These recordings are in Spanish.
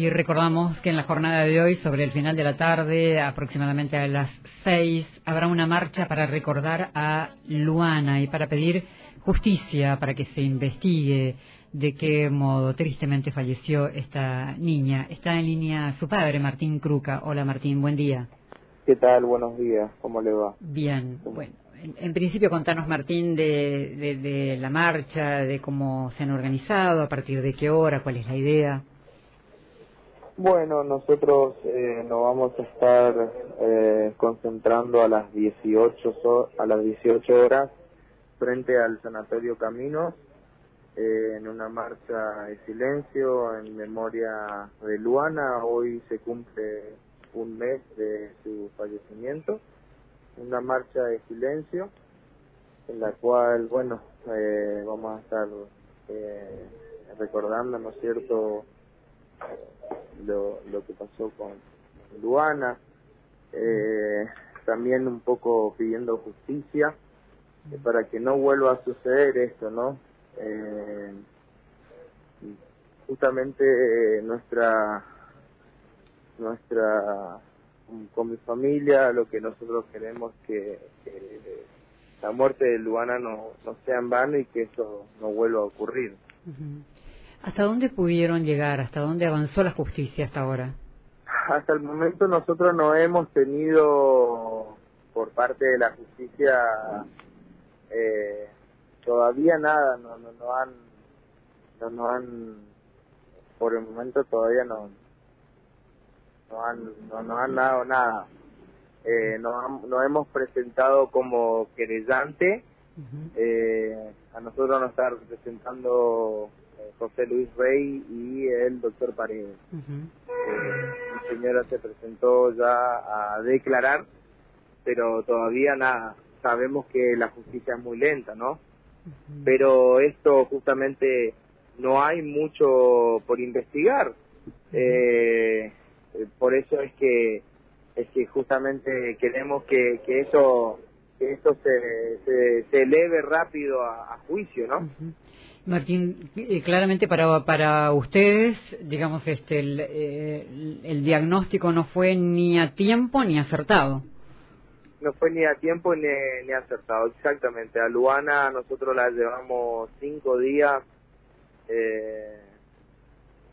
Y recordamos que en la jornada de hoy, sobre el final de la tarde, aproximadamente a las seis, habrá una marcha para recordar a Luana y para pedir justicia, para que se investigue de qué modo tristemente falleció esta niña. Está en línea su padre, Martín Cruca. Hola Martín, buen día. ¿Qué tal? Buenos días, ¿cómo le va? Bien, bueno. En, principio, contanos, Martín, de, de, la marcha, de cómo se han organizado, a partir de qué hora, cuál es la idea. Bueno, nosotros eh, nos vamos a estar eh, concentrando a las 18 a las 18 horas frente al Sanatorio Caminos eh, en una marcha de silencio en memoria de Luana. Hoy se cumple un mes de su fallecimiento. Una marcha de silencio en la cual, bueno, eh, vamos a estar eh, recordando, ¿no es cierto?, lo, lo que pasó con Luana. Eh, también un poco pidiendo justicia para que no vuelva a suceder esto, ¿no? Eh, justamente nuestra nuestra con mi familia lo que nosotros queremos que, que la muerte de Luana no, no sea en vano y que eso no vuelva a ocurrir. ¿Hasta dónde pudieron llegar? ¿Hasta dónde avanzó la justicia hasta ahora? Hasta el momento nosotros no hemos tenido por parte de la justicia eh, todavía nada, no, no, no han, no, no han, por el momento todavía no, no han, no nos han dado nada. Eh, nos, nos, hemos presentado como querellante, eh, a nosotros nos está representando eh, José Luis Rey y el doctor Paredes. la señora se presentó ya a declarar, pero todavía nada. Sabemos que la justicia es muy lenta, ¿no? Pero esto justamente no hay mucho por investigar. Eh, eh, por eso es que es que justamente queremos que, que eso que esto se, se, eleve rápido a, juicio, ¿no? Martín, eh, claramente para para ustedes, digamos, este el, eh, el, diagnóstico no fue ni a tiempo ni acertado. No fue ni a tiempo ni, ni acertado, exactamente. A Luana nosotros la llevamos cinco días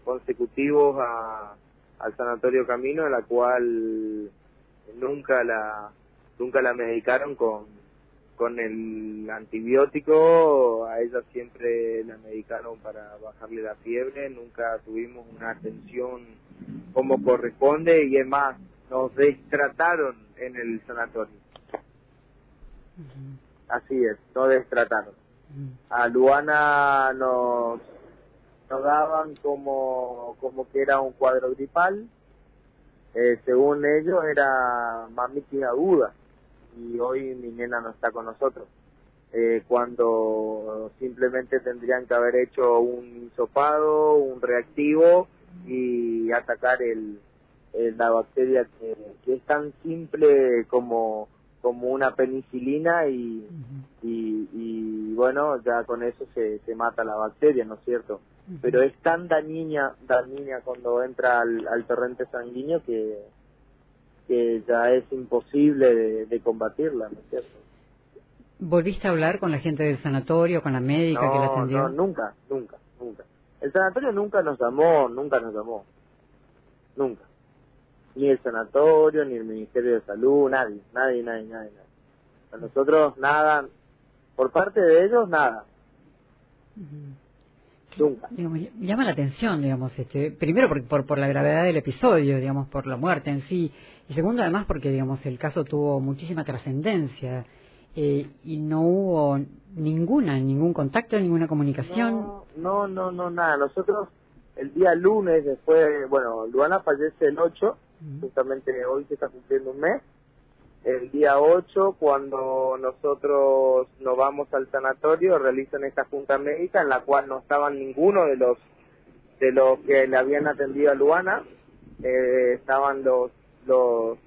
consecutivos a, al sanatorio Camino, en la cual nunca la nunca la medicaron con con el antibiótico, a ella siempre la medicaron para bajarle la fiebre, nunca tuvimos una atención como corresponde y es más, nos destrataron en el sanatorio. Así es, nos destrataron. A Luana nos nos daban como, como que era un cuadro gripal, eh, según ellos era mamitis aguda y hoy mi nena no está con nosotros. Eh, cuando simplemente tendrían que haber hecho un hisopado, un reactivo y atacar el, la bacteria que, que, es tan simple como, como una penicilina y, y, y, bueno, ya con eso se, se mata la bacteria, ¿no es cierto? pero es tan dañina, dañina cuando entra al, torrente sanguíneo que, que ya es imposible de, combatirla, ¿no es cierto? ¿Volviste a hablar con la gente del sanatorio, con la médica que la atendió? No, nunca, nunca, nunca. El sanatorio nunca nos llamó, nunca nos llamó. Nunca. Ni el sanatorio, ni el Ministerio de Salud, nadie, nadie, nadie, nadie. A nosotros nada, por parte de ellos nada. Digamos, llama la atención, digamos, este, primero por, por, por, la gravedad del episodio, digamos, por la muerte en sí, y segundo además porque, digamos, el caso tuvo muchísima trascendencia eh, y no hubo ninguna, ningún contacto, ninguna comunicación. No, no, no, nada. Nosotros el día lunes, después, bueno, Luana fallece el 8, justamente hoy se está cumpliendo un mes, el día 8, cuando nosotros nos vamos al sanatorio, realizan esta junta médica en la cual no estaban ninguno de los de los que le habían atendido a Luana, eh, estaban los los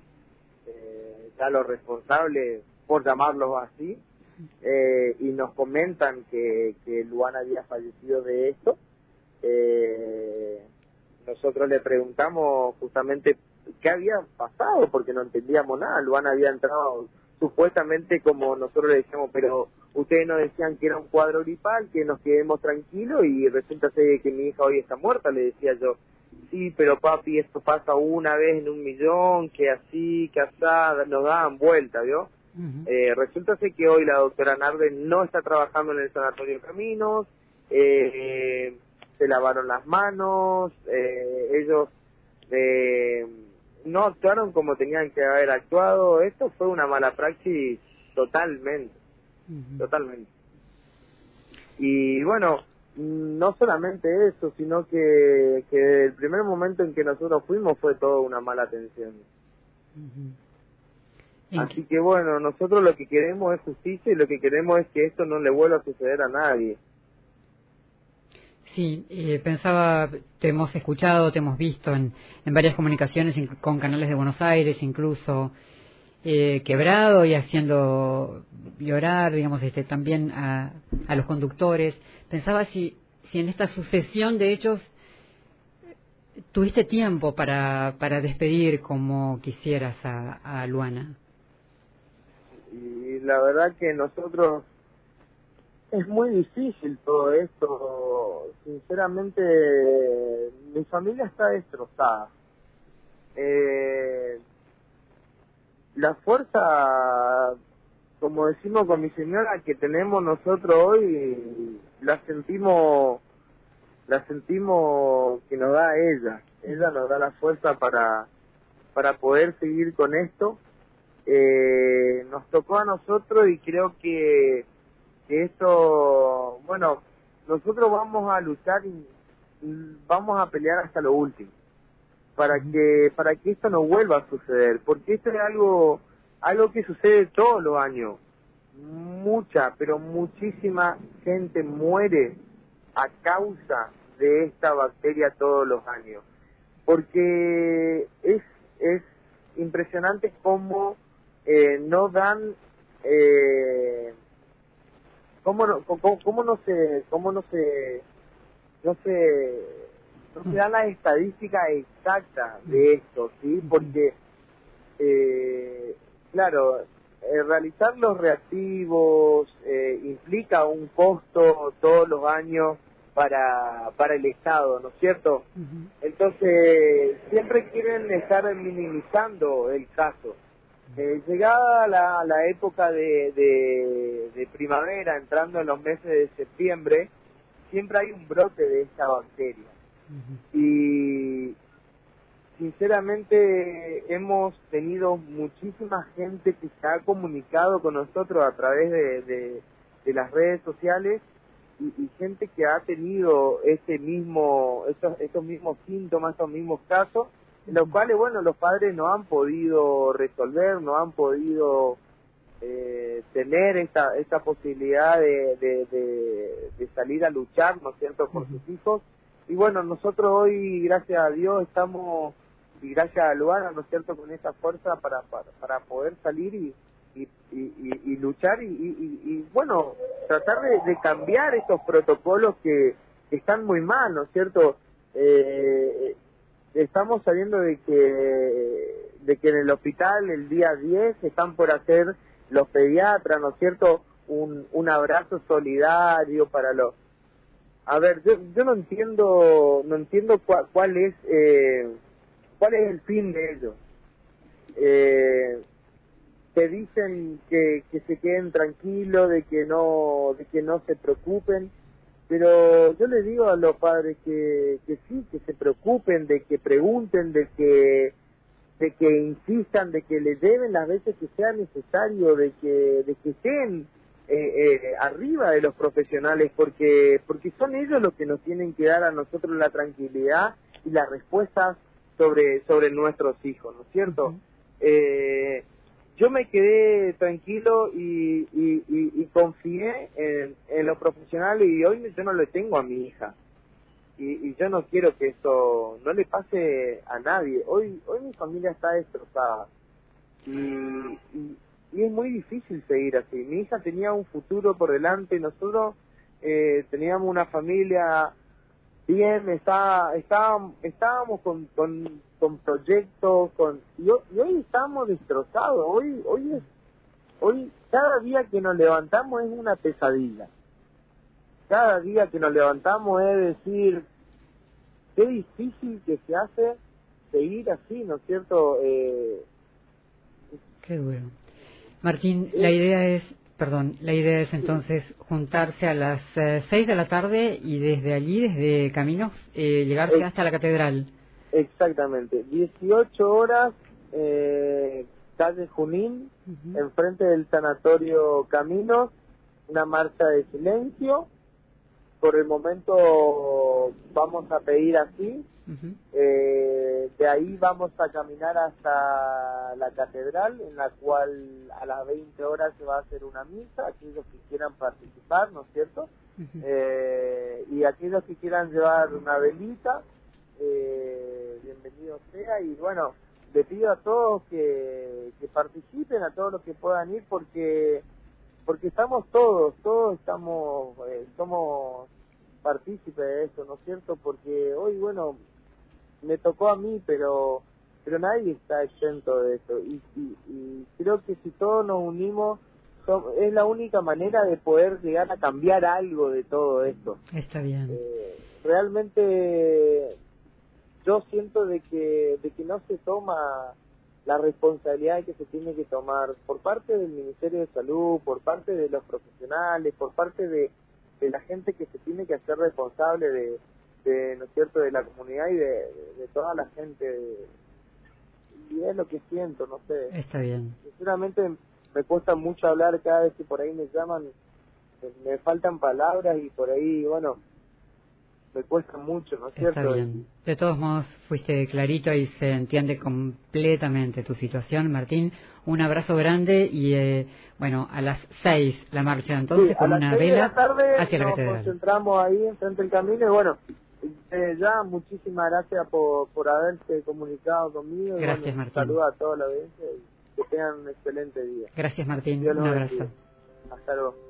eh, ya los responsables, por llamarlos así, eh, y nos comentan que, que Luana había fallecido de esto. nosotros le preguntamos justamente qué había pasado, porque no entendíamos nada. Luana había entrado supuestamente como nosotros le decíamos, pero ustedes nos decían que era un cuadro gripal, que nos quedemos tranquilos y resulta ser que mi hija hoy está muerta, le decía yo. Sí, pero papi, esto pasa una vez en un millón, que así, que así, nos daban vuelta, ¿vio? eh, resulta ser que hoy la doctora Narde no está trabajando en el Sanatorio Caminos, eh, se lavaron las manos, eh, ellos eh, no actuaron como tenían que haber actuado. Esto fue una mala praxis totalmente, totalmente. Y bueno, no solamente eso, sino que, que el primer momento en que nosotros fuimos fue toda una mala atención. Así que bueno, nosotros lo que queremos es justicia y lo que queremos es que esto no le vuelva a suceder a nadie. Sí, eh, pensaba, te hemos escuchado, te hemos visto en, en varias comunicaciones con canales de Buenos Aires, incluso eh, quebrado y haciendo llorar, digamos, este, también a, a los conductores. Pensaba si, si en esta sucesión de hechos tuviste tiempo para, para despedir como quisieras a, a Luana. Y la verdad que nosotros es muy difícil todo esto. Sinceramente, mi familia está destrozada. Eh, la fuerza, como decimos con mi señora, que tenemos nosotros hoy, la sentimos, la sentimos que nos da ella. Ella nos da la fuerza para, para poder seguir con esto. Eh, nos tocó a nosotros y creo que esto, bueno, nosotros vamos a luchar y, vamos a pelear hasta lo último para que para que esto no vuelva a suceder, porque esto es algo algo que sucede todos los años. Mucha, pero muchísima gente muere a causa de esta bacteria todos los años. Porque es es impresionante cómo eh, no dan eh, cómo no, cómo, no se, cómo no se, no se, no se dan las estadísticas exactas de esto, ¿sí? Porque, eh, claro, eh, realizar los reactivos eh, implica un costo todos los años para, para el Estado, ¿no es cierto? Entonces, siempre quieren estar minimizando el caso. Eh, llegada la, la época de, de, primavera, entrando en los meses de septiembre, siempre hay un brote de esta bacteria. Y sinceramente hemos tenido muchísima gente que se ha comunicado con nosotros a través de, de, las redes sociales y, gente que ha tenido este mismo, estos, estos mismos síntomas, estos mismos casos los cuales, bueno, los padres no han podido resolver, no han podido eh, tener esta, esta posibilidad de, de, salir a luchar, ¿no es cierto?, por sus hijos. Y bueno, nosotros hoy, gracias a Dios, estamos, y gracias a Luana, ¿no es cierto?, con esa fuerza para, para, poder salir y, y, y, luchar y, y, bueno, tratar de, cambiar estos protocolos que están muy mal, ¿no es cierto? Eh, estamos sabiendo de que de que en el hospital el día 10 están por hacer los pediatras, ¿no es cierto? Un, un abrazo solidario para los... A ver, yo, yo no entiendo no entiendo cuál, cuál es eh, cuál es el fin de ello. Eh, te dicen que, que se queden tranquilos, de que no de que no se preocupen, pero yo les digo a los padres que, que sí, que se preocupen, de que pregunten, de que de que insistan, de que les deben las veces que sea necesario, de que de que estén eh, eh, arriba de los profesionales, porque porque son ellos los que nos tienen que dar a nosotros la tranquilidad y las respuestas sobre sobre nuestros hijos, ¿no es cierto? eh, yo me quedé tranquilo y, y, confié en, en, lo profesional y hoy yo no le tengo a mi hija. Y, yo no quiero que esto no le pase a nadie. Hoy, hoy mi familia está destrozada. Y, y, es muy difícil seguir así. Mi hija tenía un futuro por delante. Nosotros eh, teníamos una familia Bien, está, está, estábamos con, con, con proyectos, con, y, hoy estamos destrozados, hoy, hoy es, hoy, cada día que nos levantamos es una pesadilla. Cada día que nos levantamos es decir, qué difícil que se hace seguir así, ¿no es cierto? Eh, qué bueno. Martín, la idea es Perdón, la idea es entonces juntarse a las eh, seis de la tarde y desde allí, desde Caminos, eh, llegarse hasta la catedral. Exactamente, 18 horas, eh, calle Junín, enfrente del sanatorio Caminos, una marcha de silencio. Por el momento vamos a pedir así, eh, de ahí vamos a caminar hasta la catedral, en la cual a las 20 horas se va a hacer una misa, aquellos que quieran participar, ¿no es cierto? eh, y aquellos que quieran llevar una velita, eh, bienvenido sea. Y bueno, le pido a todos que, que participen, a todos los que puedan ir, porque porque estamos todos, todos estamos, eh, somos partícipes de eso, ¿no es cierto? Porque hoy, bueno, me tocó a mí, pero pero nadie está exento de eso. Y, y, creo que si todos nos unimos, es la única manera de poder llegar a cambiar algo de todo esto. Está bien. Eh, realmente yo siento de que, de que no se toma la responsabilidad que se tiene que tomar por parte del Ministerio de Salud, por parte de los profesionales, por parte de, de la gente que se tiene que hacer responsable de, de, ¿no es cierto?, de la comunidad y de, toda la gente. Y es lo que siento, no sé. Está bien. Sinceramente me cuesta mucho hablar cada vez que por ahí me llaman, me, faltan palabras y por ahí, bueno, me cuesta mucho, ¿no es cierto? Está bien. De todos modos, fuiste clarito y se entiende completamente tu situación, Martín. Un abrazo grande y, eh, bueno, a las seis la marcha entonces con una vela hacia la catedral. Nos concentramos ahí enfrente del camino y, bueno, eh, ya, muchísimas gracias por, por haberse comunicado conmigo. Gracias, Martín. Saludos a toda la audiencia y que tengan un excelente día. Gracias, Martín. Un abrazo. Hasta luego.